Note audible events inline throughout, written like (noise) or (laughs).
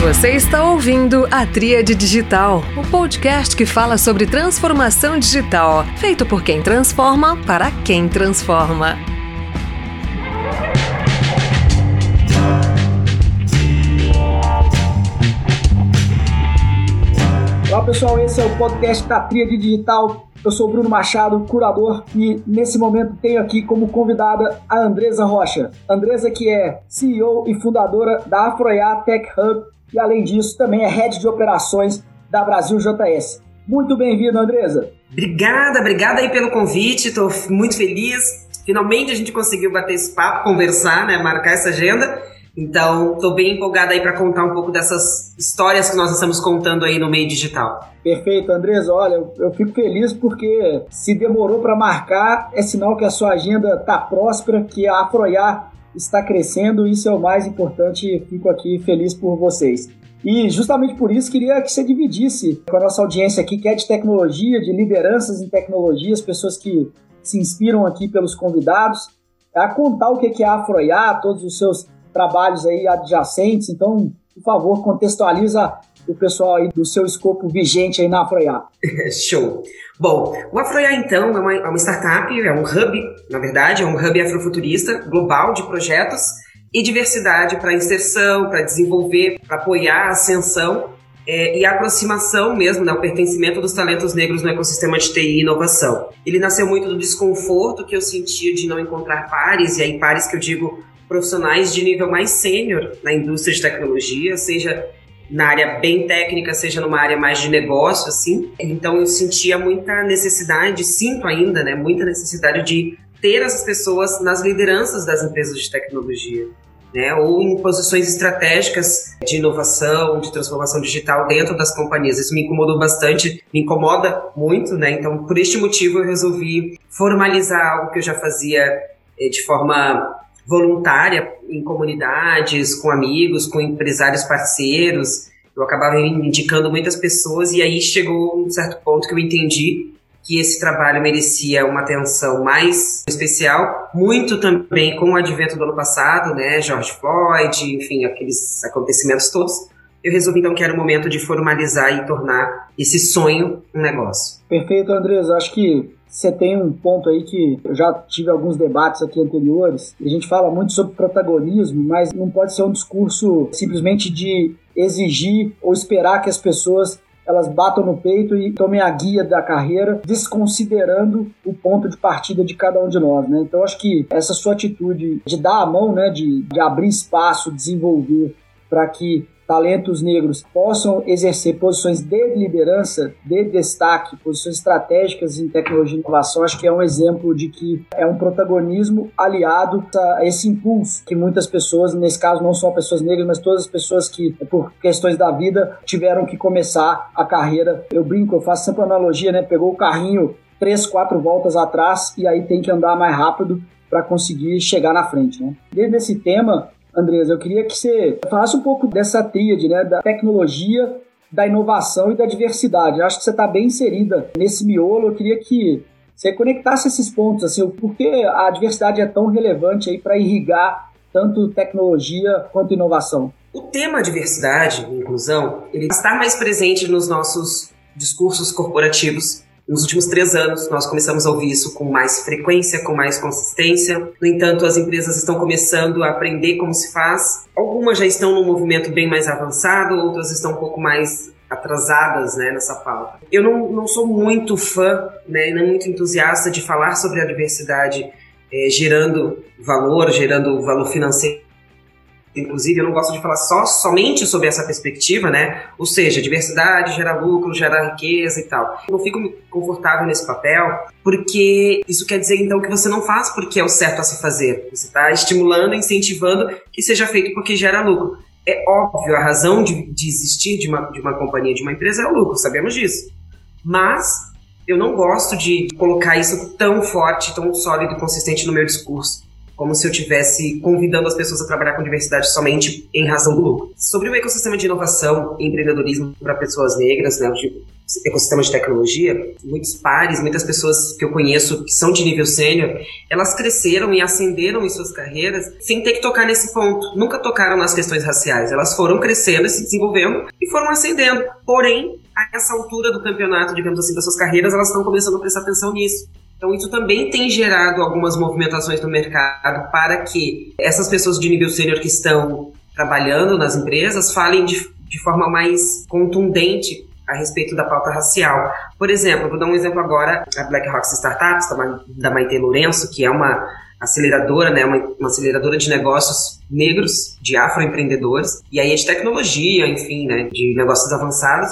Você está ouvindo a Tríade Digital, o podcast que fala sobre transformação digital, feito por quem transforma para quem transforma. Olá pessoal, esse é o podcast da Tríade Digital. Eu sou Bruno Machado, curador, e nesse momento tenho aqui como convidada a Andresa Rocha. Andresa que é CEO e fundadora da Afroiá Tech Hub e além disso também é Head de Operações da Brasil JS. Muito bem-vindo, Andresa. Obrigada, obrigada aí pelo convite, estou muito feliz. Finalmente a gente conseguiu bater esse papo, conversar, né, marcar essa agenda. Então, estou bem empolgada aí para contar um pouco dessas histórias que nós estamos contando aí no meio digital. Perfeito, Andresa. Olha, eu, eu fico feliz porque se demorou para marcar, é sinal que a sua agenda está próspera, que a Afroiar está crescendo, isso é o mais importante. Fico aqui feliz por vocês. E justamente por isso queria que você dividisse com a nossa audiência aqui, que é de tecnologia, de lideranças em tecnologia, as pessoas que se inspiram aqui pelos convidados, a contar o que é a Afroiá, todos os seus trabalhos aí adjacentes. Então, por favor, contextualiza o pessoal aí do seu escopo vigente aí na Afroiá. (laughs) Show! Bom, o Afroiá, então, é uma, é uma startup, é um hub, na verdade, é um hub afrofuturista global de projetos e diversidade para inserção, para desenvolver, para apoiar a ascensão é, e a aproximação mesmo, né, o pertencimento dos talentos negros no ecossistema de TI e inovação. Ele nasceu muito do desconforto que eu sentia de não encontrar pares, e aí pares que eu digo profissionais de nível mais sênior na indústria de tecnologia, seja na área bem técnica, seja numa área mais de negócio, assim. Então eu sentia muita necessidade, sinto ainda, né, muita necessidade de ter essas pessoas nas lideranças das empresas de tecnologia. Né, ou em posições estratégicas de inovação, de transformação digital dentro das companhias. Isso me incomodou bastante, me incomoda muito, né? Então, por este motivo, eu resolvi formalizar algo que eu já fazia eh, de forma voluntária em comunidades, com amigos, com empresários parceiros. Eu acabava indicando muitas pessoas e aí chegou um certo ponto que eu entendi que esse trabalho merecia uma atenção mais especial, muito também com o advento do ano passado, né, George Floyd, enfim, aqueles acontecimentos todos. Eu resolvi então que era o momento de formalizar e tornar esse sonho um negócio. Perfeito, Andres. Acho que você tem um ponto aí que eu já tive alguns debates aqui anteriores. A gente fala muito sobre protagonismo, mas não pode ser um discurso simplesmente de exigir ou esperar que as pessoas elas batam no peito e tomem a guia da carreira, desconsiderando o ponto de partida de cada um de nós, né? Então acho que essa sua atitude de dar a mão, né, de, de abrir espaço, desenvolver para que talentos negros possam exercer posições de liderança, de destaque, posições estratégicas em tecnologia e inovação, acho que é um exemplo de que é um protagonismo aliado a esse impulso que muitas pessoas, nesse caso não só pessoas negras, mas todas as pessoas que, por questões da vida, tiveram que começar a carreira. Eu brinco, eu faço sempre analogia, né? Pegou o carrinho três, quatro voltas atrás e aí tem que andar mais rápido para conseguir chegar na frente, né? Dentro desse tema, Andresa, eu queria que você falasse um pouco dessa tríade, né, da tecnologia, da inovação e da diversidade. Eu acho que você está bem inserida nesse miolo. Eu queria que você conectasse esses pontos, assim, por que a diversidade é tão relevante aí para irrigar tanto tecnologia quanto inovação. O tema diversidade e inclusão, ele está mais presente nos nossos discursos corporativos nos últimos três anos, nós começamos a ouvir isso com mais frequência, com mais consistência. No entanto, as empresas estão começando a aprender como se faz. Algumas já estão num movimento bem mais avançado, outras estão um pouco mais atrasadas né, nessa pauta. Eu não, não sou muito fã, né, nem muito entusiasta de falar sobre a diversidade é, gerando valor, gerando valor financeiro Inclusive, eu não gosto de falar só somente sobre essa perspectiva, né? Ou seja, diversidade gera lucro, gera riqueza e tal. Eu não fico confortável nesse papel, porque isso quer dizer então que você não faz porque é o certo a se fazer. Você está estimulando, incentivando que seja feito porque gera lucro. É óbvio, a razão de, de existir de uma, de uma companhia, de uma empresa é o lucro, sabemos disso. Mas eu não gosto de colocar isso tão forte, tão sólido e consistente no meu discurso como se eu estivesse convidando as pessoas a trabalhar com diversidade somente em razão do lucro. Sobre o ecossistema de inovação e empreendedorismo para pessoas negras, né, o ecossistema de tecnologia, muitos pares, muitas pessoas que eu conheço que são de nível sênior, elas cresceram e ascenderam em suas carreiras sem ter que tocar nesse ponto. Nunca tocaram nas questões raciais. Elas foram crescendo e se desenvolvendo e foram ascendendo. Porém, a essa altura do campeonato, digamos assim, das suas carreiras, elas estão começando a prestar atenção nisso. Então, isso também tem gerado algumas movimentações no mercado para que essas pessoas de nível sênior que estão trabalhando nas empresas falem de, de forma mais contundente a respeito da pauta racial. Por exemplo, vou dar um exemplo agora, a Black Rocks Startups, da Maite Lourenço, que é uma aceleradora, né, uma, uma aceleradora de negócios negros, de afroempreendedores, e aí é de tecnologia, enfim, né, de negócios avançados,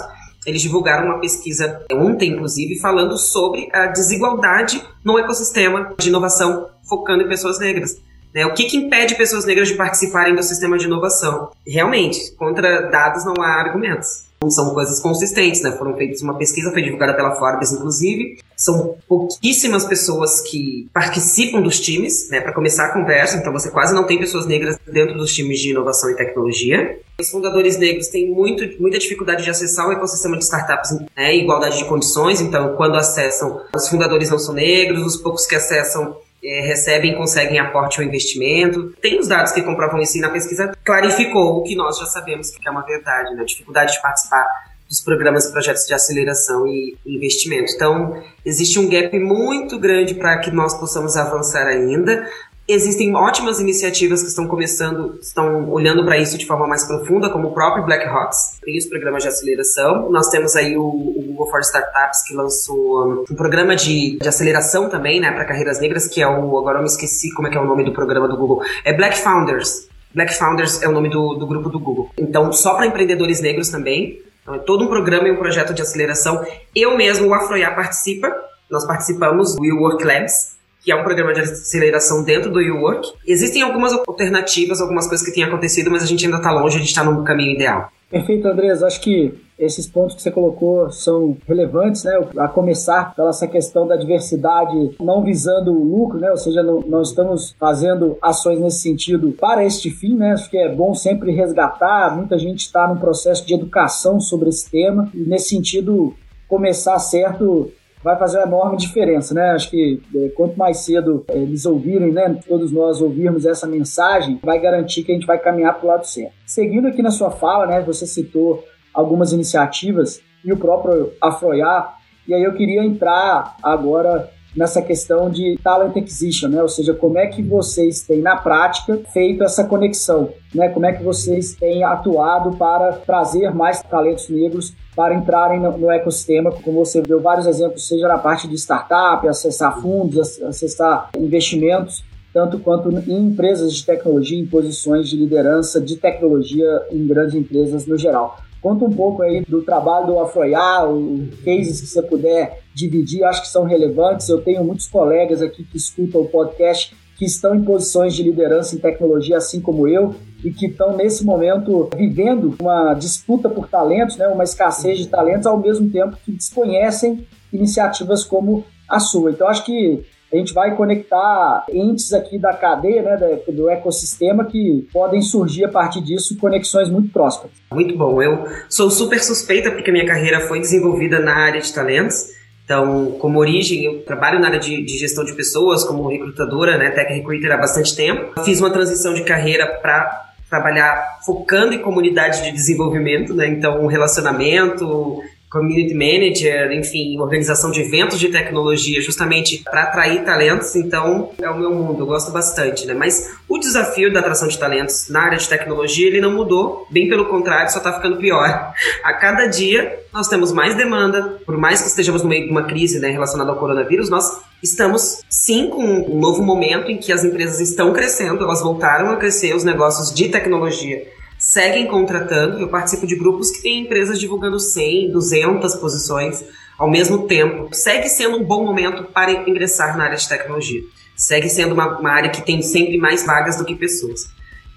eles divulgaram uma pesquisa ontem, inclusive, falando sobre a desigualdade no ecossistema de inovação, focando em pessoas negras. Né? O que, que impede pessoas negras de participarem do sistema de inovação? Realmente, contra dados não há argumentos são coisas consistentes, né? Foram feitas uma pesquisa, foi divulgada pela Forbes, inclusive. São pouquíssimas pessoas que participam dos times, né? Para começar a conversa, então você quase não tem pessoas negras dentro dos times de inovação e tecnologia. Os fundadores negros têm muito, muita dificuldade de acessar o ecossistema de startups, né? Igualdade de condições, então quando acessam, os fundadores não são negros, os poucos que acessam é, recebem conseguem aporte ou investimento. Tem os dados que comprovam isso e na pesquisa clarificou o que nós já sabemos que é uma verdade, né? A dificuldade de participar dos programas e projetos de aceleração e investimento. Então, existe um gap muito grande para que nós possamos avançar ainda, Existem ótimas iniciativas que estão começando, estão olhando para isso de forma mais profunda, como o próprio Black Rocks, tem os programas de aceleração. Nós temos aí o, o Google for Startups, que lançou um programa de, de aceleração também, né, para carreiras negras, que é o, agora eu me esqueci como é que é o nome do programa do Google, é Black Founders. Black Founders é o nome do, do grupo do Google. Então, só para empreendedores negros também. Então, é todo um programa e um projeto de aceleração. Eu mesmo, o Afroiá, participa. Nós participamos do Work Labs, que é um programa de aceleração dentro do YouWork. Existem algumas alternativas, algumas coisas que têm acontecido, mas a gente ainda está longe, a gente está no caminho ideal. Perfeito, Andrés. Acho que esses pontos que você colocou são relevantes, né? A começar pela essa questão da diversidade, não visando o lucro, né? Ou seja, não, não estamos fazendo ações nesse sentido para este fim, né? Acho que é bom sempre resgatar. Muita gente está num processo de educação sobre esse tema e nesse sentido começar certo vai fazer uma enorme diferença, né? Acho que é, quanto mais cedo é, eles ouvirem, né, todos nós ouvirmos essa mensagem, vai garantir que a gente vai caminhar para o lado certo. Seguindo aqui na sua fala, né, você citou algumas iniciativas e o próprio Afroiá, e aí eu queria entrar agora nessa questão de talent acquisition, né? Ou seja, como é que vocês têm na prática feito essa conexão, né? Como é que vocês têm atuado para trazer mais talentos negros para entrarem no, no ecossistema, como você deu vários exemplos, seja na parte de startup, acessar fundos, acessar investimentos, tanto quanto em empresas de tecnologia, em posições de liderança de tecnologia em grandes empresas no geral. Conta um pouco aí do trabalho do Afroiá, os cases que você puder dividir, acho que são relevantes. Eu tenho muitos colegas aqui que escutam o podcast que estão em posições de liderança em tecnologia, assim como eu, e que estão nesse momento vivendo uma disputa por talentos, né, uma escassez de talentos, ao mesmo tempo que desconhecem iniciativas como a sua. Então, acho que a gente vai conectar entes aqui da cadeia, né, do ecossistema, que podem surgir a partir disso conexões muito próximas. Muito bom. Eu sou super suspeita porque minha carreira foi desenvolvida na área de talentos. Então, como origem, eu trabalho na área de, de gestão de pessoas, como recrutadora, né, tech recruiter há bastante tempo. Fiz uma transição de carreira para trabalhar focando em comunidade de desenvolvimento, né? Então, relacionamento, community manager, enfim, organização de eventos de tecnologia, justamente para atrair talentos. Então, é o meu mundo, eu gosto bastante, né? Mas o desafio da atração de talentos na área de tecnologia, ele não mudou, bem pelo contrário, só está ficando pior. (laughs) A cada dia nós temos mais demanda, por mais que estejamos no meio de uma crise, né, relacionada ao coronavírus, nós estamos sim com um novo momento em que as empresas estão crescendo, elas voltaram a crescer os negócios de tecnologia seguem contratando. Eu participo de grupos que têm empresas divulgando 100, 200 posições ao mesmo tempo. Segue sendo um bom momento para ingressar na área de tecnologia. Segue sendo uma, uma área que tem sempre mais vagas do que pessoas.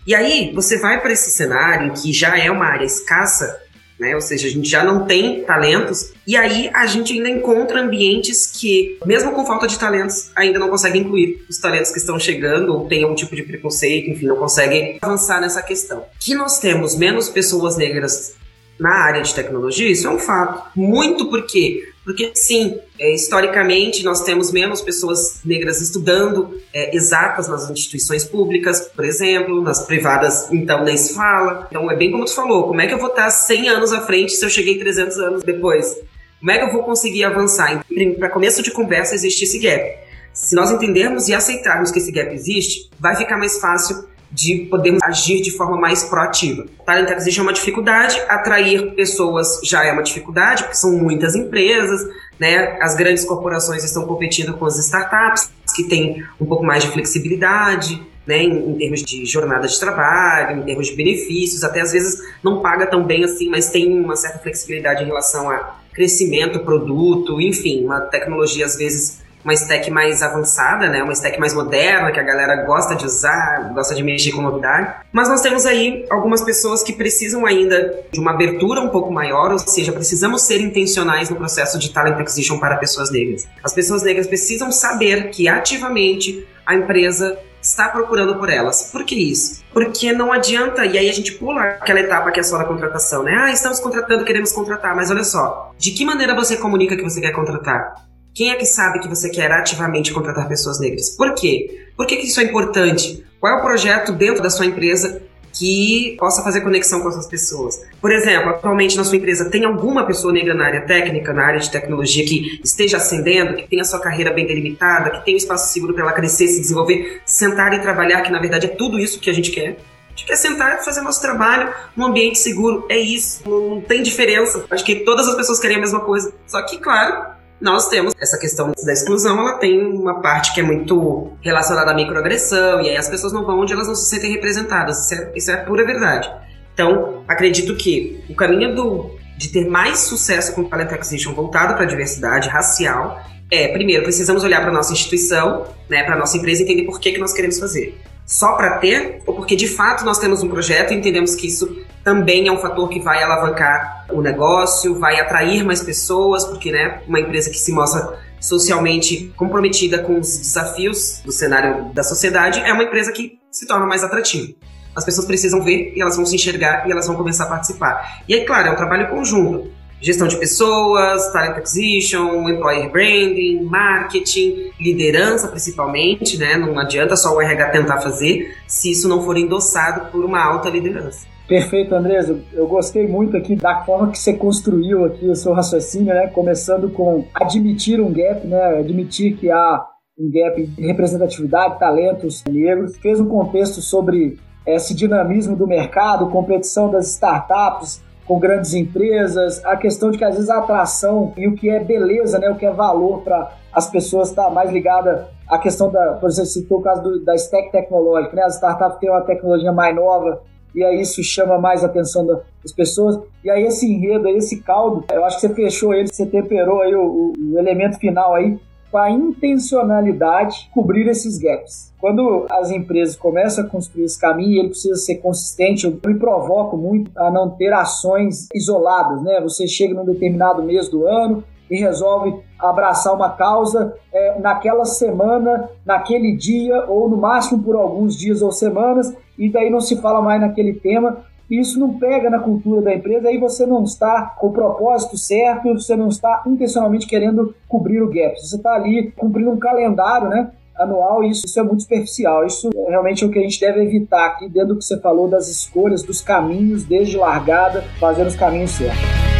E aí, você vai para esse cenário que já é uma área escassa, né? Ou seja, a gente já não tem talentos e aí a gente ainda encontra ambientes que, mesmo com falta de talentos, ainda não consegue incluir os talentos que estão chegando ou tem algum tipo de preconceito, enfim, não conseguem avançar nessa questão. Que nós temos menos pessoas negras na área de tecnologia, isso é um fato. Muito porque porque, sim, é, historicamente nós temos menos pessoas negras estudando é, exatas nas instituições públicas, por exemplo, nas privadas, então, nem se fala. Então, é bem como tu falou: como é que eu vou estar 100 anos à frente se eu cheguei 300 anos depois? Como é que eu vou conseguir avançar? Para começo de conversa, existe esse gap. Se nós entendermos e aceitarmos que esse gap existe, vai ficar mais fácil de podermos agir de forma mais proativa. Talent acquisition é uma dificuldade, atrair pessoas já é uma dificuldade, porque são muitas empresas, né? As grandes corporações estão competindo com as startups, que têm um pouco mais de flexibilidade, né, em, em, termos de jornada de trabalho, em termos de benefícios, até às vezes não paga tão bem assim, mas tem uma certa flexibilidade em relação a crescimento, produto, enfim, uma tecnologia às vezes uma stack mais avançada, né? Uma stack mais moderna, que a galera gosta de usar, gosta de mexer com novidade. Mas nós temos aí algumas pessoas que precisam ainda de uma abertura um pouco maior, ou seja, precisamos ser intencionais no processo de talent acquisition para pessoas negras. As pessoas negras precisam saber que ativamente a empresa está procurando por elas. Por que isso? Porque não adianta, e aí a gente pula aquela etapa que é só da contratação, né? Ah, estamos contratando, queremos contratar, mas olha só, de que maneira você comunica que você quer contratar? Quem é que sabe que você quer ativamente contratar pessoas negras? Por quê? Por que, que isso é importante? Qual é o projeto dentro da sua empresa que possa fazer conexão com essas pessoas. Por exemplo, atualmente na sua empresa tem alguma pessoa negra na área técnica, na área de tecnologia que esteja ascendendo, que tenha sua carreira bem delimitada, que tenha um espaço seguro para ela crescer, se desenvolver, sentar e trabalhar, que na verdade é tudo isso que a gente quer. A gente quer sentar e fazer nosso trabalho num ambiente seguro. É isso, não tem diferença. Acho que todas as pessoas querem a mesma coisa. Só que, claro, nós temos essa questão da exclusão, ela tem uma parte que é muito relacionada à microagressão, e aí as pessoas não vão onde elas não se sentem representadas. Isso é, isso é pura verdade. Então, acredito que o caminho do, de ter mais sucesso com o Talent Acquisition voltado para a diversidade racial é, primeiro, precisamos olhar para nossa instituição, né, para nossa empresa e entender por que, que nós queremos fazer só para ter, ou porque de fato nós temos um projeto e entendemos que isso também é um fator que vai alavancar o negócio, vai atrair mais pessoas, porque né, uma empresa que se mostra socialmente comprometida com os desafios do cenário da sociedade é uma empresa que se torna mais atrativa. As pessoas precisam ver e elas vão se enxergar e elas vão começar a participar. E aí, claro, é um trabalho conjunto gestão de pessoas, talent acquisition, employer branding, marketing, liderança principalmente, né? Não adianta só o RH tentar fazer se isso não for endossado por uma alta liderança. Perfeito, Andresa. Eu gostei muito aqui da forma que você construiu aqui o seu raciocínio, né? Começando com admitir um gap, né? Admitir que há um gap de representatividade, talentos negros. Fez um contexto sobre esse dinamismo do mercado, competição das startups, com grandes empresas, a questão de que às vezes a atração e o que é beleza, né, o que é valor para as pessoas está mais ligada à questão da, por exemplo, citou o caso do, da stack tecnológica, né, as startups têm uma tecnologia mais nova e aí isso chama mais a atenção das pessoas. E aí esse enredo, esse caldo, eu acho que você fechou ele, você temperou aí o, o, elemento final aí, com a intencionalidade cobrir esses gaps. Quando as empresas começam a construir esse caminho, ele precisa ser consistente. Eu me provoco muito a não ter ações isoladas, né? Você chega num determinado mês do ano e resolve abraçar uma causa é, naquela semana, naquele dia, ou no máximo por alguns dias ou semanas, e daí não se fala mais naquele tema, isso não pega na cultura da empresa, aí você não está com o propósito certo, você não está intencionalmente querendo cobrir o gap. Você está ali cumprindo um calendário, né? anual, isso, isso é muito superficial. Isso é realmente é o que a gente deve evitar aqui, dentro do que você falou das escolhas, dos caminhos, desde largada, fazendo os caminhos certos.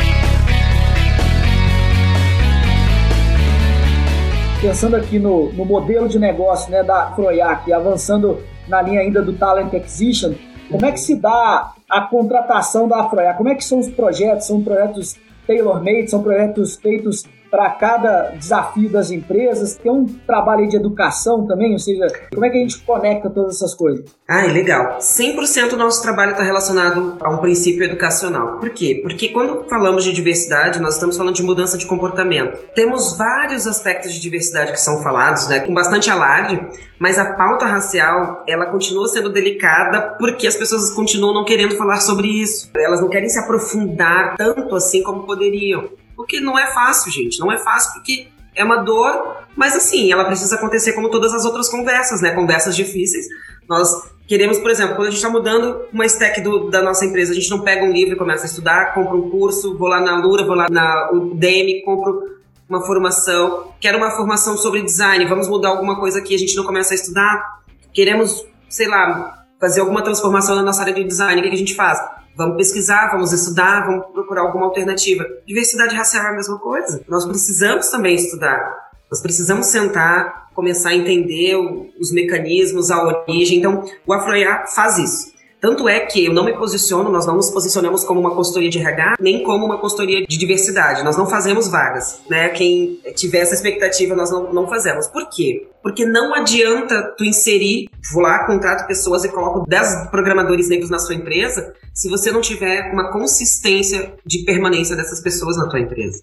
Pensando aqui no, no modelo de negócio né, da Proiac, avançando na linha ainda do Talent Acquisition, como é que se dá a contratação da Afroia? Como é que são os projetos? São projetos tailor-made? São projetos feitos para cada desafio das empresas? Tem um trabalho de educação também, ou seja, como é que a gente conecta todas essas coisas? Ah, legal. 100% do nosso trabalho está relacionado a um princípio educacional. Por quê? Porque quando falamos de diversidade, nós estamos falando de mudança de comportamento. Temos vários aspectos de diversidade que são falados, né, com bastante alarde, mas a pauta racial, ela continua sendo delicada porque as pessoas continuam não querendo falar sobre isso. Elas não querem se aprofundar tanto assim como poderiam. Porque não é fácil, gente. Não é fácil porque é uma dor, mas assim, ela precisa acontecer como todas as outras conversas, né? Conversas difíceis. Nós queremos, por exemplo, quando a gente está mudando uma stack do, da nossa empresa, a gente não pega um livro e começa a estudar, compra um curso, vou lá na Lura, vou lá na UDEME, compro uma formação, quero uma formação sobre design, vamos mudar alguma coisa aqui, a gente não começa a estudar, queremos, sei lá, fazer alguma transformação na nossa área de design, o que, que a gente faz? Vamos pesquisar, vamos estudar, vamos procurar alguma alternativa. Diversidade racial é a mesma coisa. Nós precisamos também estudar. Nós precisamos sentar, começar a entender os mecanismos, a origem. Então, o Afroiá faz isso. Tanto é que eu não me posiciono, nós não nos posicionamos como uma consultoria de RH, nem como uma consultoria de diversidade. Nós não fazemos vagas, né? Quem tiver essa expectativa, nós não, não fazemos. Por quê? Porque não adianta tu inserir, vou lá, contrato pessoas e coloco 10 programadores negros na sua empresa, se você não tiver uma consistência de permanência dessas pessoas na tua empresa.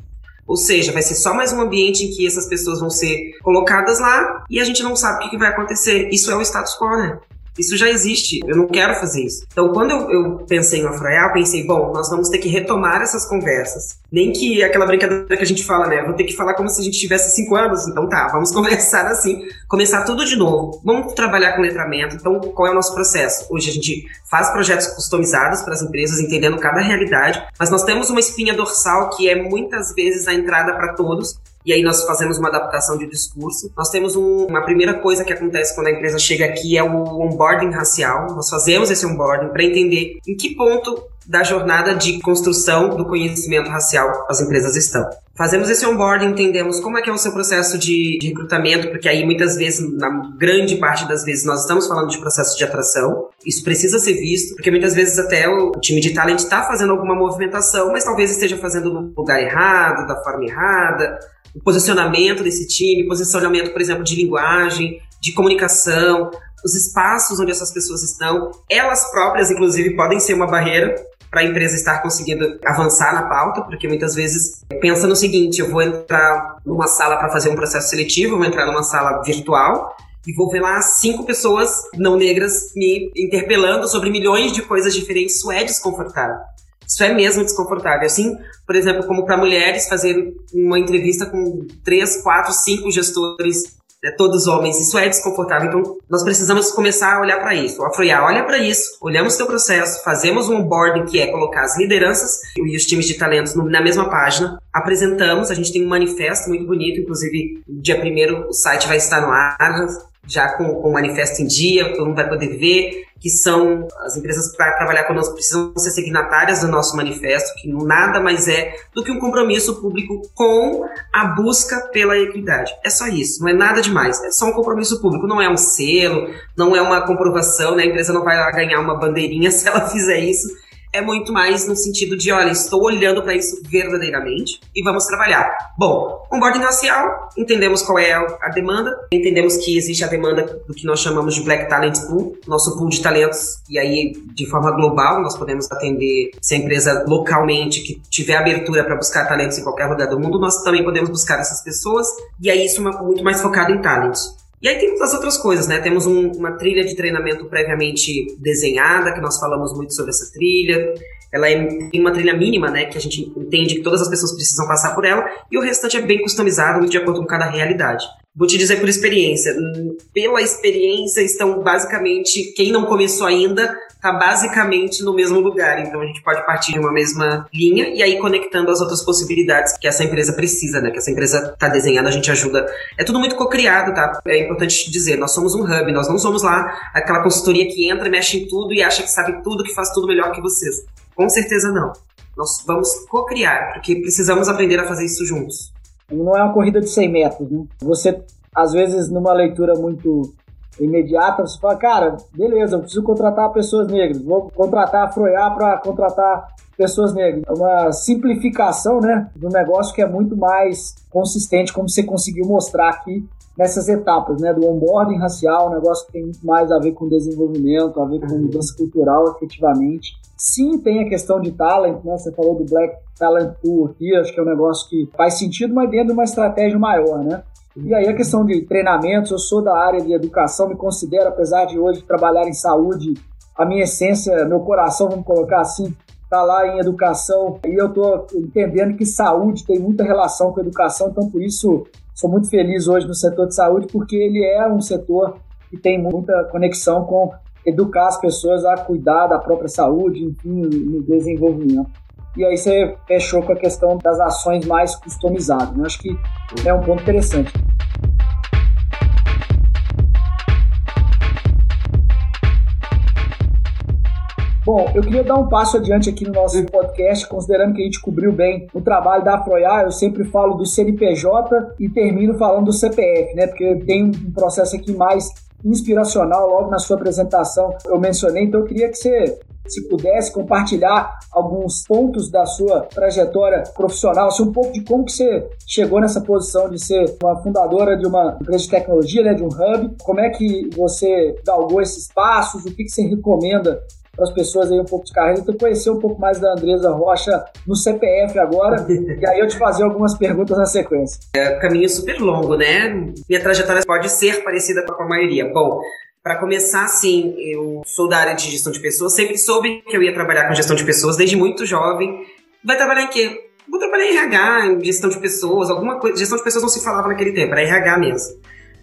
Ou seja, vai ser só mais um ambiente em que essas pessoas vão ser colocadas lá e a gente não sabe o que, vai acontecer. Isso é o status quo, né? Isso já existe, eu não quero fazer isso. Então, quando eu, eu pensei em Afroial, pensei, bom, nós vamos ter que retomar essas conversas. Nem que aquela brincadeira que a gente fala, né? Vou ter que falar como se a gente tivesse cinco anos. Então tá, vamos (laughs) conversar assim, começar tudo de novo. Vamos trabalhar com letramento. Então, qual é o nosso processo? Hoje a gente faz projetos customizados para as empresas, entendendo cada realidade, mas nós temos uma espinha dorsal que é muitas vezes a entrada para todos, e aí nós fazemos uma adaptação de discurso. Nós temos um, uma primeira coisa que acontece quando a empresa chega aqui é o onboarding racial. Nós fazemos esse onboarding para entender em que ponto da jornada de construção do conhecimento racial as empresas estão. Fazemos esse onboarding, entendemos como é que é o seu processo de, de, recrutamento, porque aí muitas vezes, na grande parte das vezes, nós estamos falando de processo de atração. Isso precisa ser visto, porque muitas vezes até o time de talent está fazendo alguma movimentação, mas talvez esteja fazendo no lugar errado, da forma errada, o posicionamento desse time, posicionamento, por exemplo, de linguagem, de comunicação, os espaços onde essas pessoas estão, elas próprias, inclusive, podem ser uma barreira para a empresa estar conseguindo avançar na pauta, porque muitas vezes pensa no seguinte: eu vou entrar numa sala para fazer um processo seletivo, vou entrar numa sala virtual e vou ver lá cinco pessoas não negras me interpelando sobre milhões de coisas diferentes. Isso é desconfortável. Isso é mesmo desconfortável. Assim, por exemplo, como para mulheres fazer uma entrevista com três, quatro, cinco gestores, né, todos homens, isso é desconfortável. Então, nós precisamos começar a olhar para isso. O Afroiá olha para isso, olhamos o teu processo, fazemos um onboarding que é colocar as lideranças e os times de talentos na mesma página, apresentamos, a gente tem um manifesto muito bonito, inclusive, dia primeiro o site vai estar no ar, já com, com o manifesto em dia, todo mundo vai poder ver, que são as empresas para trabalhar conosco precisam ser signatárias do nosso manifesto, que nada mais é do que um compromisso público com a busca pela equidade. É só isso, não é nada demais, é só um compromisso público, não é um selo, não é uma comprovação, né? a empresa não vai ganhar uma bandeirinha (laughs) se ela fizer isso, é muito mais no sentido de, olha, estou olhando para isso verdadeiramente e vamos trabalhar. Bom, onboarding racial, entendemos qual é a demanda, entendemos que existe a demanda do que nós chamamos de Black Talent Pool, nosso pool de talentos, e aí de forma global nós podemos atender se a empresa localmente que tiver abertura para buscar talentos em qualquer lugar do mundo, nós também podemos buscar essas pessoas, e aí isso é muito mais focado em talent. E aí temos as outras coisas, né? Temos um, uma trilha de treinamento previamente desenhada, que nós falamos muito sobre essa trilha. Ela é, tem uma trilha mínima, né? Que a gente entende que todas as pessoas precisam passar por ela, e o restante é bem customizado, de acordo com cada realidade. Vou te dizer por experiência. Pela experiência, estão basicamente, quem não começou ainda, está basicamente no mesmo lugar. Então a gente pode partir de uma mesma linha e aí conectando as outras possibilidades que essa empresa precisa, né? Que essa empresa está desenhando, a gente ajuda. É tudo muito co-criado, tá? É importante dizer, nós somos um hub, nós não somos lá aquela consultoria que entra, mexe em tudo e acha que sabe tudo, que faz tudo melhor que vocês. Com certeza não. Nós vamos co-criar, porque precisamos aprender a fazer isso juntos. Não é uma corrida de 100 metros, né? Você, às vezes, numa leitura muito imediata, você fala, cara, beleza, eu preciso contratar pessoas negras, vou contratar a Froiá para contratar pessoas negras. É uma simplificação, né, do negócio que é muito mais consistente, como você conseguiu mostrar aqui nessas etapas, né, do onboarding racial, um negócio que tem muito mais a ver com desenvolvimento, a ver com mudança cultural, efetivamente. Sim, tem a questão de talent, né, você falou do Black Talent Pool aqui, acho que é um negócio que faz sentido, mas dentro de uma estratégia maior, né. E aí a questão de treinamentos, eu sou da área de educação, me considero, apesar de hoje trabalhar em saúde, a minha essência, meu coração, vamos colocar assim, está lá em educação e eu estou entendendo que saúde tem muita relação com educação, então por isso sou muito feliz hoje no setor de saúde, porque ele é um setor que tem muita conexão com educar as pessoas a cuidar da própria saúde, enfim, no desenvolvimento. E aí você fechou com a questão das ações mais customizadas. Né? Acho que é um ponto interessante. Bom, eu queria dar um passo adiante aqui no nosso podcast, considerando que a gente cobriu bem o trabalho da Afroiá. Eu sempre falo do CNPJ e termino falando do CPF, né? Porque tem um processo aqui mais inspiracional logo na sua apresentação. Eu mencionei, então eu queria que você se pudesse compartilhar alguns pontos da sua trajetória profissional, assim, um pouco de como que você chegou nessa posição de ser uma fundadora de uma empresa de tecnologia, né, de um hub, como é que você galgou esses passos, o que, que você recomenda para as pessoas aí um pouco de carreira. Então, conhecer um pouco mais da Andresa Rocha no CPF agora, e aí eu te fazer algumas perguntas na sequência. É um caminho super longo, né? Minha trajetória pode ser parecida com a maioria. Bom, para começar, sim, eu sou da área de gestão de pessoas, sempre soube que eu ia trabalhar com gestão de pessoas desde muito jovem. Vai trabalhar em quê? Vou trabalhar em RH, em gestão de pessoas, alguma coisa. Gestão de pessoas não se falava naquele tempo, era RH mesmo.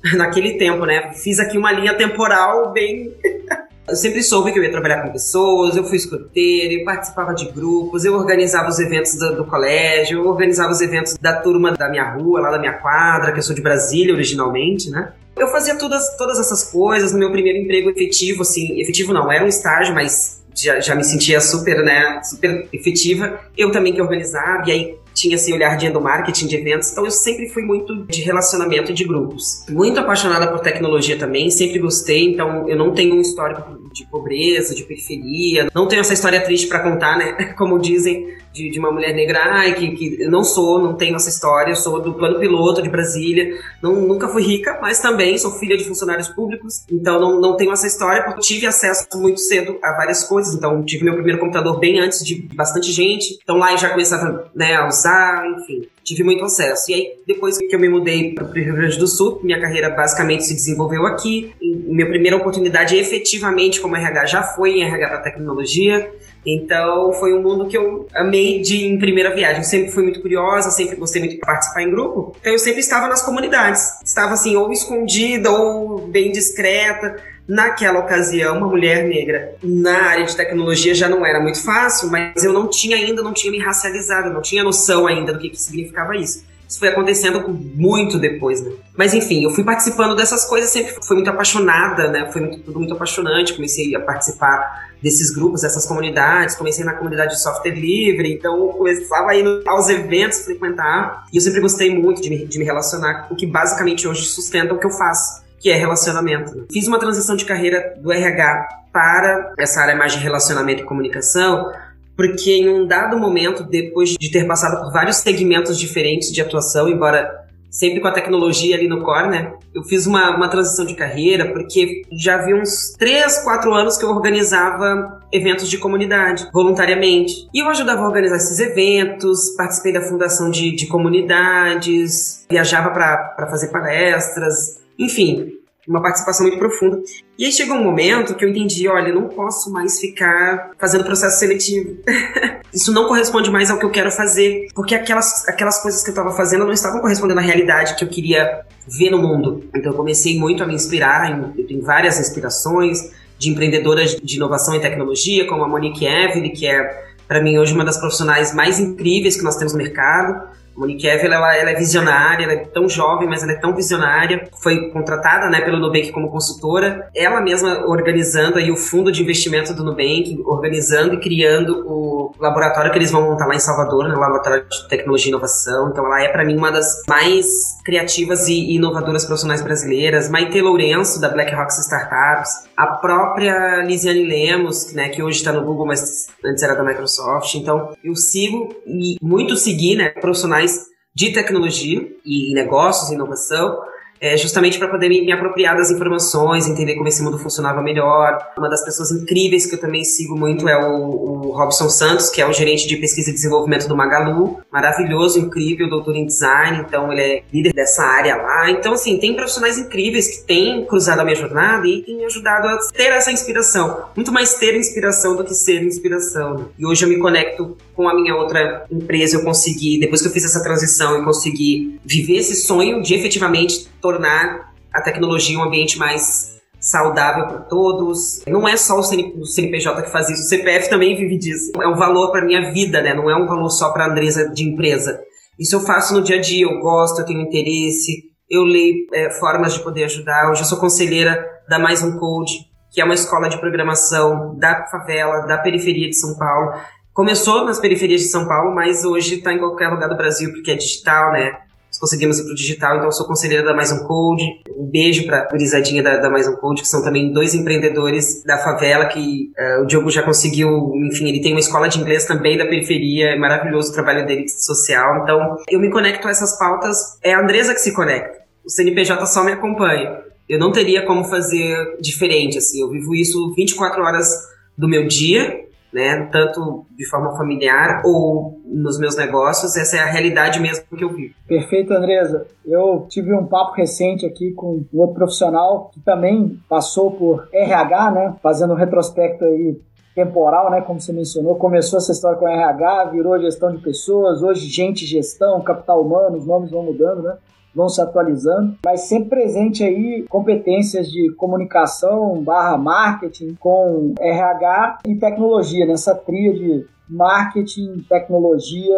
(laughs) Naquele tempo, né? Fiz aqui uma linha temporal bem (laughs) Eu sempre soube que eu ia trabalhar com pessoas, eu fui escoteira, eu participava de grupos, eu organizava os eventos do, do, colégio, eu organizava os eventos da turma da minha rua, lá da minha quadra, que eu sou de Brasília originalmente, né? Eu fazia todas, todas essas coisas no meu primeiro emprego efetivo, assim, efetivo não, era um estágio, mas já, já me sentia super, né, super efetiva. Eu também que organizava, e aí tinha esse olhar de endomarketing, de eventos, então eu sempre fui muito de relacionamento de grupos. Muito apaixonada por tecnologia também, sempre gostei, então eu não tenho um histórico de pobreza, de periferia, não tenho essa história triste para contar, né? (laughs) Como dizem, de, de uma mulher negra, ai, que, que eu não sou, não tenho essa história, eu sou do plano piloto de Brasília, não, nunca fui rica, mas também sou filha de funcionários públicos, então não, não tenho essa história, porque tive acesso muito cedo a várias coisas, então tive meu primeiro computador bem antes de bastante gente, então lá eu já começava né, a usar, enfim tive muito acesso. E aí, depois que eu me mudei para o Rio Grande do Sul, minha carreira basicamente se desenvolveu aqui. E minha primeira oportunidade efetivamente como RH já foi em RH para tecnologia. Então foi um mundo que eu amei de em primeira viagem. sempre fui muito curiosa, sempre gostei muito de participar em grupo. Então eu sempre estava nas comunidades. Estava assim, ou escondida ou bem discreta. Naquela ocasião, uma mulher negra na área de tecnologia já não era muito fácil, mas eu não tinha ainda, não tinha me racializado, não tinha noção ainda do que, que significava isso. Isso foi acontecendo muito depois, né? Mas enfim, eu fui participando dessas coisas, sempre fui muito apaixonada, né? Foi muito, tudo muito apaixonante. Comecei a participar desses grupos, dessas comunidades. Comecei na comunidade de software livre, então eu começava a ir aos eventos, frequentar. E eu sempre gostei muito de me, de me relacionar, o que basicamente hoje sustenta o que eu faço, que é relacionamento. Né? Fiz uma transição de carreira do RH para essa área mais de relacionamento e comunicação, porque em um dado momento, depois de ter passado por vários segmentos diferentes de atuação, embora sempre com a tecnologia ali no core, né? Eu fiz uma, uma transição de carreira porque já havia uns 3, 4 anos que eu organizava eventos de comunidade, voluntariamente. E eu ajudava a organizar esses eventos, participei da fundação de, de comunidades, viajava para fazer palestras, enfim, uma participação muito profunda. E aí chegou um momento que eu entendi, olha, eu não posso mais ficar fazendo processo seletivo. (laughs) Isso não corresponde mais ao que eu quero fazer, porque aquelas, aquelas coisas que eu estava fazendo não estavam correspondendo à realidade que eu queria ver no mundo. Então eu comecei muito a me inspirar, eu tenho várias inspirações de empreendedoras de inovação e tecnologia, como a Monique Evelyn, que é para mim hoje uma das profissionais mais incríveis que nós temos no mercado Monique Evel, ela, ela, é visionária, ela é tão jovem, mas ela é tão visionária. Foi contratada né, pelo Nubank como consultora. Ela mesma organizando aí o fundo de investimento do Nubank, organizando e criando o laboratório que eles vão montar lá em Salvador, né, o Laboratório de Tecnologia e Inovação. Então ela é, para mim, uma das mais criativas e inovadoras profissionais brasileiras. Maite Lourenço, da Black Rocks Startups. A própria Lisiane Lemos, né, que hoje está no Google, mas antes era da Microsoft. Então eu sigo e muito segui né, profissionais de tecnologia e negócios inovação é, justamente para poder me, me, apropriar das informações, entender como esse mundo funcionava melhor. Uma das pessoas incríveis que eu também sigo muito é o, o Robson Santos, que é o gerente de pesquisa e desenvolvimento do Magalu. Maravilhoso, incrível, doutor em design, então ele é líder dessa área lá. Então, assim, tem profissionais incríveis que têm cruzado a minha jornada e têm me ajudado a ter essa inspiração. Muito mais ter inspiração do que ser inspiração. Né? E hoje eu me conecto com a minha outra empresa, eu consegui, depois que eu fiz essa transição, eu consegui viver esse sonho de efetivamente tornar a tecnologia um ambiente mais saudável para todos. Não é só o, CN, o, CNPJ que faz isso, o CPF também vive disso. É um valor para minha vida, né? Não é um valor só para a Andresa de empresa. Isso eu faço no dia a dia, eu gosto, eu tenho interesse, eu leio é, formas de poder ajudar. Hoje eu sou conselheira da Mais Um Code, que é uma escola de programação da favela, da periferia de São Paulo. Começou nas periferias de São Paulo, mas hoje está em qualquer lugar do Brasil, porque é digital, né? Conseguimos ir para o digital, então eu sou conselheira da Mais Um Code. Um beijo para a gurizadinha da, da Mais Um Code, que são também dois empreendedores da favela, que uh, o Diogo já conseguiu, enfim, ele tem uma escola de inglês também da periferia, é maravilhoso o trabalho dele social. Então, eu me conecto a essas pautas, é a Andresa que se conecta. O CNPJ só me acompanha. Eu não teria como fazer diferente, assim, eu vivo isso 24 horas do meu dia, né? Tanto de forma familiar ou nos meus negócios, essa é a realidade mesmo que eu vivo. Perfeito, Andresa. Eu tive um papo recente aqui com um outro profissional que também passou por RH, né? Fazendo um retrospecto aí temporal, né, como você mencionou, começou essa história com RH, virou gestão de pessoas, hoje gente, gestão, capital humano, os nomes vão mudando, né? Vão se atualizando, mas sempre presente aí competências de comunicação barra marketing com RH e tecnologia, nessa tria de marketing, tecnologia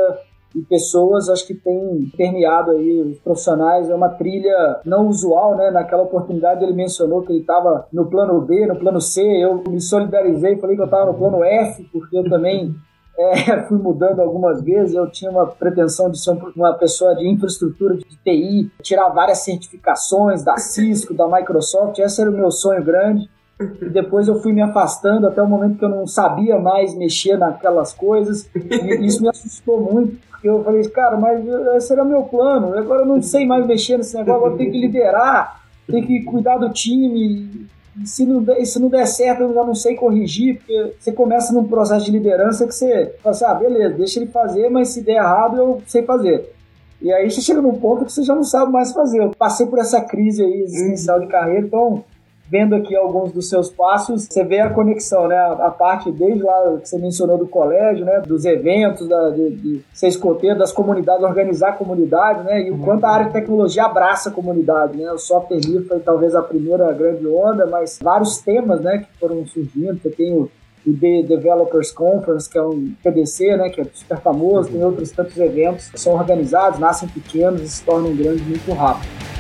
e pessoas, acho que tem permeado aí os profissionais, é uma trilha não usual, né? Naquela oportunidade ele mencionou que ele estava no plano B, no plano C, eu me solidarizei, falei que eu estava no plano F, porque eu também é, (laughs) fui mudando algumas vezes. Eu tinha uma pretensão de ser uma pessoa de infraestrutura de TI, tirar várias certificações da Cisco, da Microsoft. Esse era o meu sonho grande. E depois eu fui me afastando até o momento que eu não sabia mais mexer naquelas coisas. E isso me assustou muito, porque eu falei, cara, mas esse era meu plano. Agora eu não sei mais mexer nesse negócio, agora eu tenho que liderar, tenho que cuidar do time se não, se não der certo, eu já não sei corrigir, porque você começa num processo de liderança que você fala assim, ah, beleza, deixa ele fazer, mas se der errado, eu sei fazer. E aí você chega num ponto que você já não sabe mais fazer. Eu passei por essa crise aí existencial de carreira, então vendo aqui alguns dos seus passos, você vê a conexão, né? A, parte desde lá que você mencionou do colégio, né? Dos eventos, da, de, de ser escoteiro, das comunidades, organizar a comunidade, né? E o quanto a área de tecnologia abraça a comunidade, né? O software livre foi talvez a primeira grande onda, mas vários temas, né? Que foram surgindo. Você tem o o The Developers Conference, que é um PDC, né, que é super famoso, tem outros tantos eventos que são organizados, nascem pequenos e se tornam grandes muito rápido.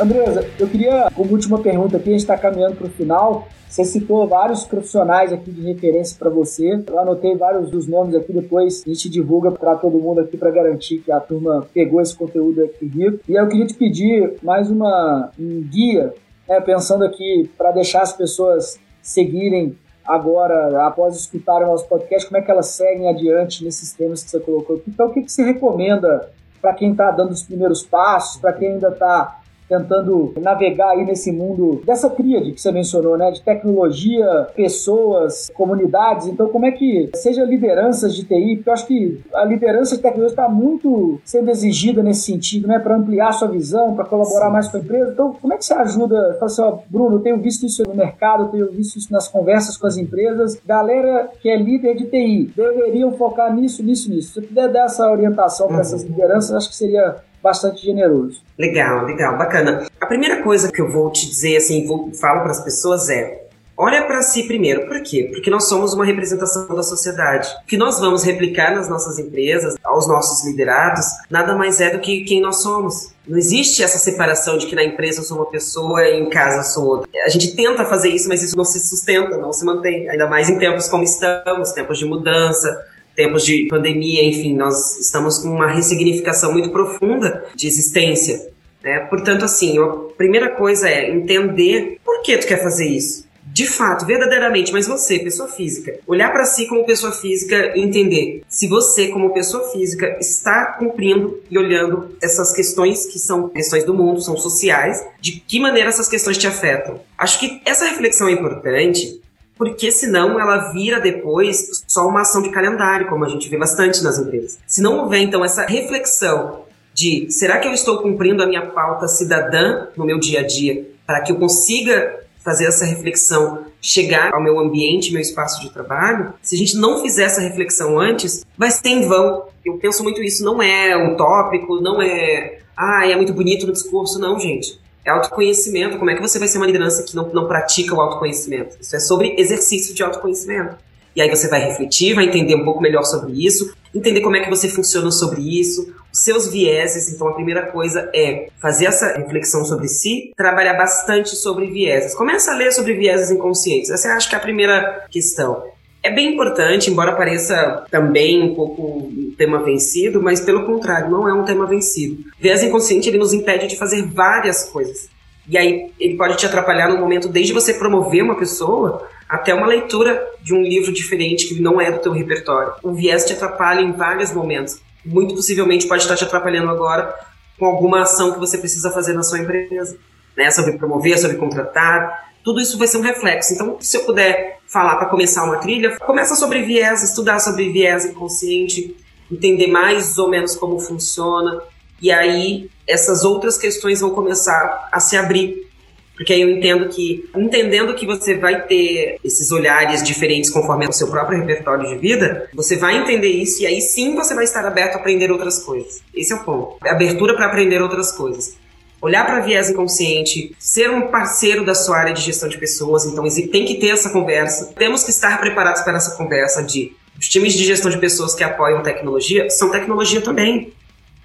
Andresa, eu queria, como última pergunta aqui, a gente está caminhando para o final. Você citou vários profissionais aqui de referência para você. Eu anotei vários dos nomes aqui, depois a gente divulga para todo mundo aqui para garantir que a turma pegou esse conteúdo aqui rico. E eu queria te pedir mais uma, um guia, né, pensando aqui para deixar as pessoas seguirem agora, após escutar o nosso podcast, como é que elas seguem adiante nesses temas que você colocou aqui. Então, o que, que você recomenda para quem está dando os primeiros passos, para quem ainda está tentando navegar aí nesse mundo dessa tríade que você mencionou, né? De tecnologia, pessoas, comunidades. Então, como é que, seja lideranças de TI, porque eu acho que a liderança de tecnologia está muito sendo exigida nesse sentido, né? Para ampliar sua visão, para colaborar Sim. mais com a empresa. Então, como é que você ajuda? Fala assim, ó, Bruno, eu tenho visto isso no mercado, eu tenho visto isso nas conversas com as empresas. Galera que é líder de TI, deveriam focar nisso, nisso, nisso. Se você puder dar essa orientação para uhum. essas lideranças, acho que seria bastante generoso. Legal, legal, bacana. A primeira coisa que eu vou te dizer, assim, vou, falo para as pessoas é: Olha para si primeiro. Por quê? Porque nós somos uma representação da sociedade. O que nós vamos replicar nas nossas empresas, aos nossos liderados, nada mais é do que quem nós somos. Não existe essa separação de que na empresa eu sou uma pessoa e em casa eu sou outra. A gente tenta fazer isso, mas isso não se sustenta, não se mantém. Ainda mais em tempos como estamos, tempos de mudança, tempos de pandemia, enfim, nós estamos com uma ressignificação muito profunda de existência. Né? Portanto, assim, a primeira coisa é entender por que tu quer fazer isso de fato, verdadeiramente, mas você, pessoa física, olhar para si como pessoa física e entender se você, como pessoa física, está cumprindo e olhando essas questões que são questões do mundo, são sociais, de que maneira essas questões te afetam. Acho que essa reflexão é importante porque senão ela vira depois só uma ação de calendário, como a gente vê bastante nas empresas. Se não houver então essa reflexão de será que eu estou cumprindo a minha pauta cidadã no meu dia a dia para que eu consiga fazer essa reflexão chegar ao meu ambiente, meu espaço de trabalho, se a gente não fizer essa reflexão antes, vai ser em vão. Eu penso muito isso, não é utópico, não é, ah, é muito bonito no discurso, não, gente. É autoconhecimento. Como é que você vai ser uma liderança que não, não pratica o autoconhecimento? Isso é sobre exercício de autoconhecimento. E aí você vai refletir, vai entender um pouco melhor sobre isso, entender como é que você funciona sobre isso, os seus vieses. Então a primeira coisa é fazer essa reflexão sobre si, trabalhar bastante sobre vieses. Começa a ler sobre vieses inconscientes. Essa eu acho que é a primeira questão. É bem importante, embora pareça também um pouco um tema vencido, mas pelo contrário, não é um tema vencido. Viés inconsciente ele nos impede de fazer várias coisas. E aí ele pode te atrapalhar no momento desde você promover uma pessoa até uma leitura de um livro diferente que não é do teu repertório. O viés te atrapalha em vários momentos. Muito possivelmente pode estar te atrapalhando agora com alguma ação que você precisa fazer na sua empresa, né? Sobre promover, sobre contratar. Tudo isso vai ser um reflexo. Então, se eu puder falar para começar uma trilha, começa sobre viés, estudar sobre viés inconsciente, entender mais ou menos como funciona, e aí essas outras questões vão começar a se abrir porque aí eu entendo que, entendendo que você vai ter esses olhares diferentes conforme o seu próprio repertório de vida, você vai entender isso e aí sim você vai estar aberto a aprender outras coisas. Esse é o ponto. Abertura para aprender outras coisas. Olhar para viés inconsciente, ser um parceiro da sua área de gestão de pessoas, então tem que ter essa conversa. Temos que estar preparados para essa conversa de os times de gestão de pessoas que apoiam tecnologia são tecnologia também.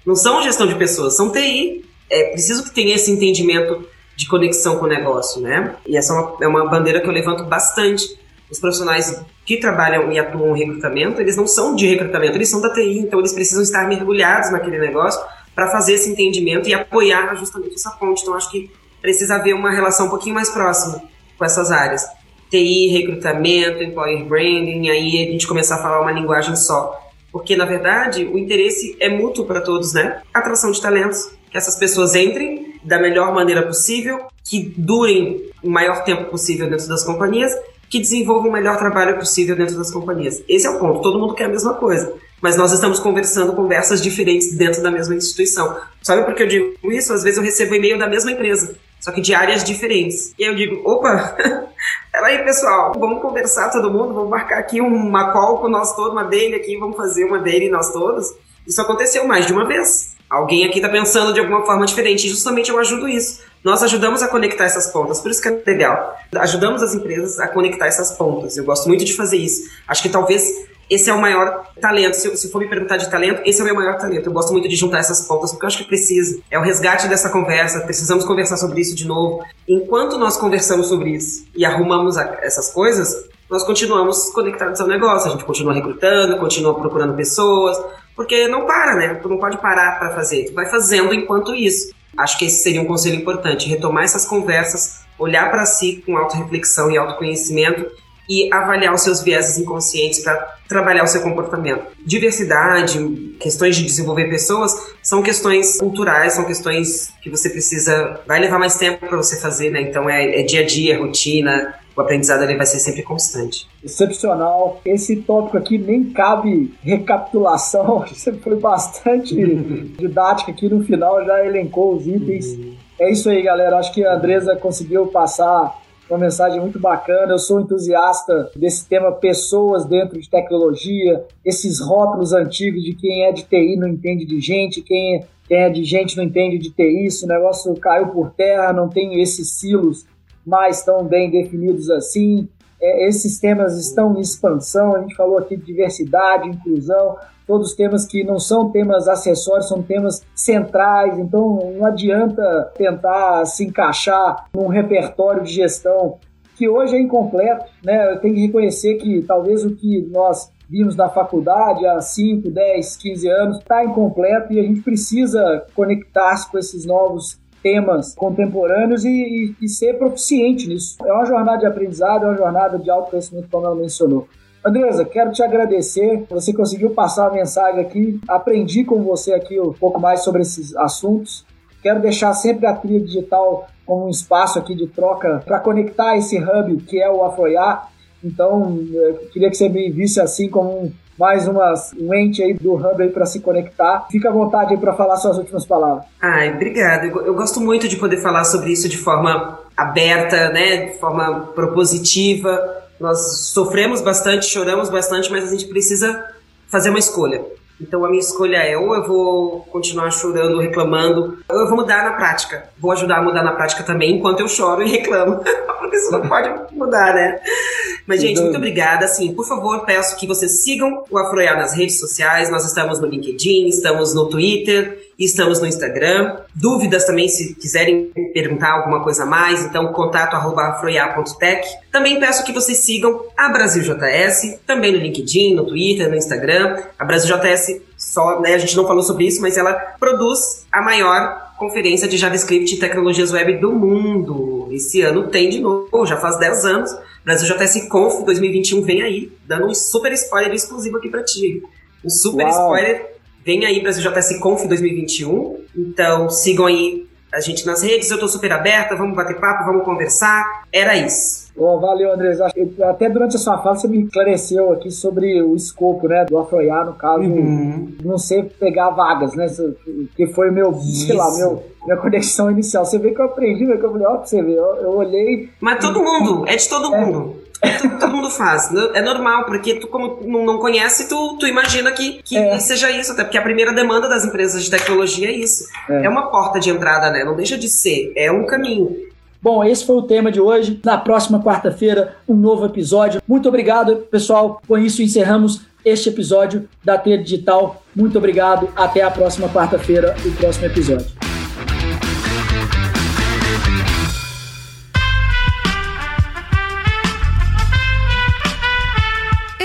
Não são gestão de pessoas, são TI. É preciso que tenha esse entendimento de conexão com o negócio, né? E essa é uma, é uma bandeira que eu levanto bastante. Os profissionais que trabalham e atuam em recrutamento, eles não são de recrutamento, eles são da TI, então eles precisam estar mergulhados naquele negócio para fazer esse entendimento e apoiar justamente essa ponte. Então, acho que precisa haver uma relação um pouquinho mais próxima com essas áreas. TI, recrutamento, employer branding, aí a gente começar a falar uma linguagem só. Porque, na verdade, o interesse é mútuo para todos, né? Atração de talentos, que essas pessoas entrem da melhor maneira possível, que durem o maior tempo possível dentro das companhias, que desenvolvam o melhor trabalho possível dentro das companhias. Esse é o ponto. Todo mundo quer a mesma coisa. Mas nós estamos conversando conversas diferentes dentro da mesma instituição. Sabe por que eu digo isso? Às vezes eu recebo e-mail da mesma empresa, só que de áreas diferentes. E aí eu digo, opa, (laughs) peraí pessoal, vamos conversar todo mundo, vamos marcar aqui uma call com nós todos, uma dele aqui, vamos fazer uma dele nós todos. Isso aconteceu mais de uma vez. Alguém aqui está pensando de alguma forma diferente e justamente eu ajudo isso. Nós ajudamos a conectar essas pontas, por isso que é legal. Ajudamos as empresas a conectar essas pontas. Eu gosto muito de fazer isso. Acho que talvez esse é o maior talento. Se, se for me perguntar de talento, esse é o meu maior talento. Eu gosto muito de juntar essas pontas porque eu acho que precisa. É o resgate dessa conversa. Precisamos conversar sobre isso de novo. Enquanto nós conversamos sobre isso e arrumamos a, essas coisas, nós continuamos conectados ao negócio. A gente continua recrutando, continua procurando pessoas, porque não para, né? Tu não pode parar para fazer. Tu vai fazendo enquanto isso. Acho que esse seria um conselho importante, retomar essas conversas, olhar para si com autorreflexão e autoconhecimento e avaliar os seus vieses inconscientes para trabalhar o seu comportamento. Diversidade, questões de desenvolver pessoas são questões culturais, são questões que você precisa, vai levar mais tempo para você fazer, né? Então é, é dia a dia, rotina, o aprendizado ele vai ser sempre constante. Excepcional. Esse tópico aqui nem cabe recapitulação, (laughs) você foi bastante (laughs) didática aqui no final, já elencou os itens. Uhum. É isso aí, galera. Acho que a Andresa conseguiu passar uma mensagem muito bacana. Eu sou entusiasta desse tema pessoas dentro de tecnologia, esses rótulos antigos de quem é de TI não entende de gente, quem é, quem é de gente não entende de TI. Esse negócio caiu por terra, não tem esses silos mais tão bem definidos assim. É, esses temas estão em expansão. A gente falou aqui de diversidade, inclusão, todos temas que não são temas acessórios, são temas centrais. Então não adianta tentar se encaixar num repertório de gestão que hoje é incompleto. Né? Eu tenho que reconhecer que talvez o que nós vimos na faculdade há 5, 10, 15 anos está incompleto e a gente precisa conectar-se com esses novos temas contemporâneos e, e, e, ser proficiente nisso. É uma jornada de aprendizado, é uma jornada de autoconhecimento, como ela mencionou. Andresa, quero te agradecer. Você conseguiu passar a mensagem aqui. Aprendi com você aqui um pouco mais sobre esses assuntos. Quero deixar sempre a trilha digital como um espaço aqui de troca para conectar esse hub que é o Afroiá. Então, queria que você me visse assim como um mais uma, um ente aí do Hub aí para se conectar. Fica à vontade aí para falar suas últimas palavras. Ai, obrigada. Eu, eu gosto muito de poder falar sobre isso de forma aberta, né, de forma propositiva. Nós sofremos bastante, choramos bastante, mas a gente precisa fazer uma escolha. Então a minha escolha é ou eu vou continuar chorando, reclamando, ou eu vou mudar na prática. Vou ajudar a mudar na prática também enquanto eu choro e reclamo. Porque isso não pode mudar, né? Mas, gente, muito obrigada. Assim, por favor, peço que vocês sigam o Afroiá nas redes sociais. Nós estamos no LinkedIn, estamos no Twitter, estamos no Instagram. Dúvidas também, se quiserem perguntar alguma coisa a mais, então contato arroba afroiá.tech. Também peço que vocês sigam a Brasil JS, também no LinkedIn, no Twitter, no Instagram. A Brasil JS, só, né, a gente não falou sobre isso, mas ela produz a maior conferência de JavaScript e tecnologias web do mundo. Esse ano tem de novo, já faz 10 anos. Brasil JS Conf 2021 vem aí, dando um super spoiler exclusivo aqui para ti. Um super Uau. spoiler. Vem aí Brasil JS Conf 2021. Então sigam aí a gente nas redes, eu tô super aberta, vamos bater papo, vamos conversar. Era isso. Oh, valeu, Andrés. Até durante a sua fala você me esclareceu aqui sobre o escopo, né, do Afroiá, no caso, uhum. não sei pegar vagas, né, que foi meu, Isso. sei lá, meu, minha conexão inicial. Você vê que eu aprendi, que eu falei, ó, você vê, eu, eu olhei... Mas todo mundo, é de todo é. mundo. Todo, todo, mundo faz. Né? É normal, porque tu, como não conhece, tu, tu imagina que, que é. seja isso, até porque a primeira demanda das empresas de tecnologia é isso. É. é uma porta de entrada, né? Não deixa de ser, é um caminho. Bom, esse foi o tema de hoje. Na próxima quarta-feira, um novo episódio. Muito obrigado, pessoal. Com isso, encerramos este episódio da T Digital. Muito obrigado. Até a próxima quarta-feira, o próximo episódio.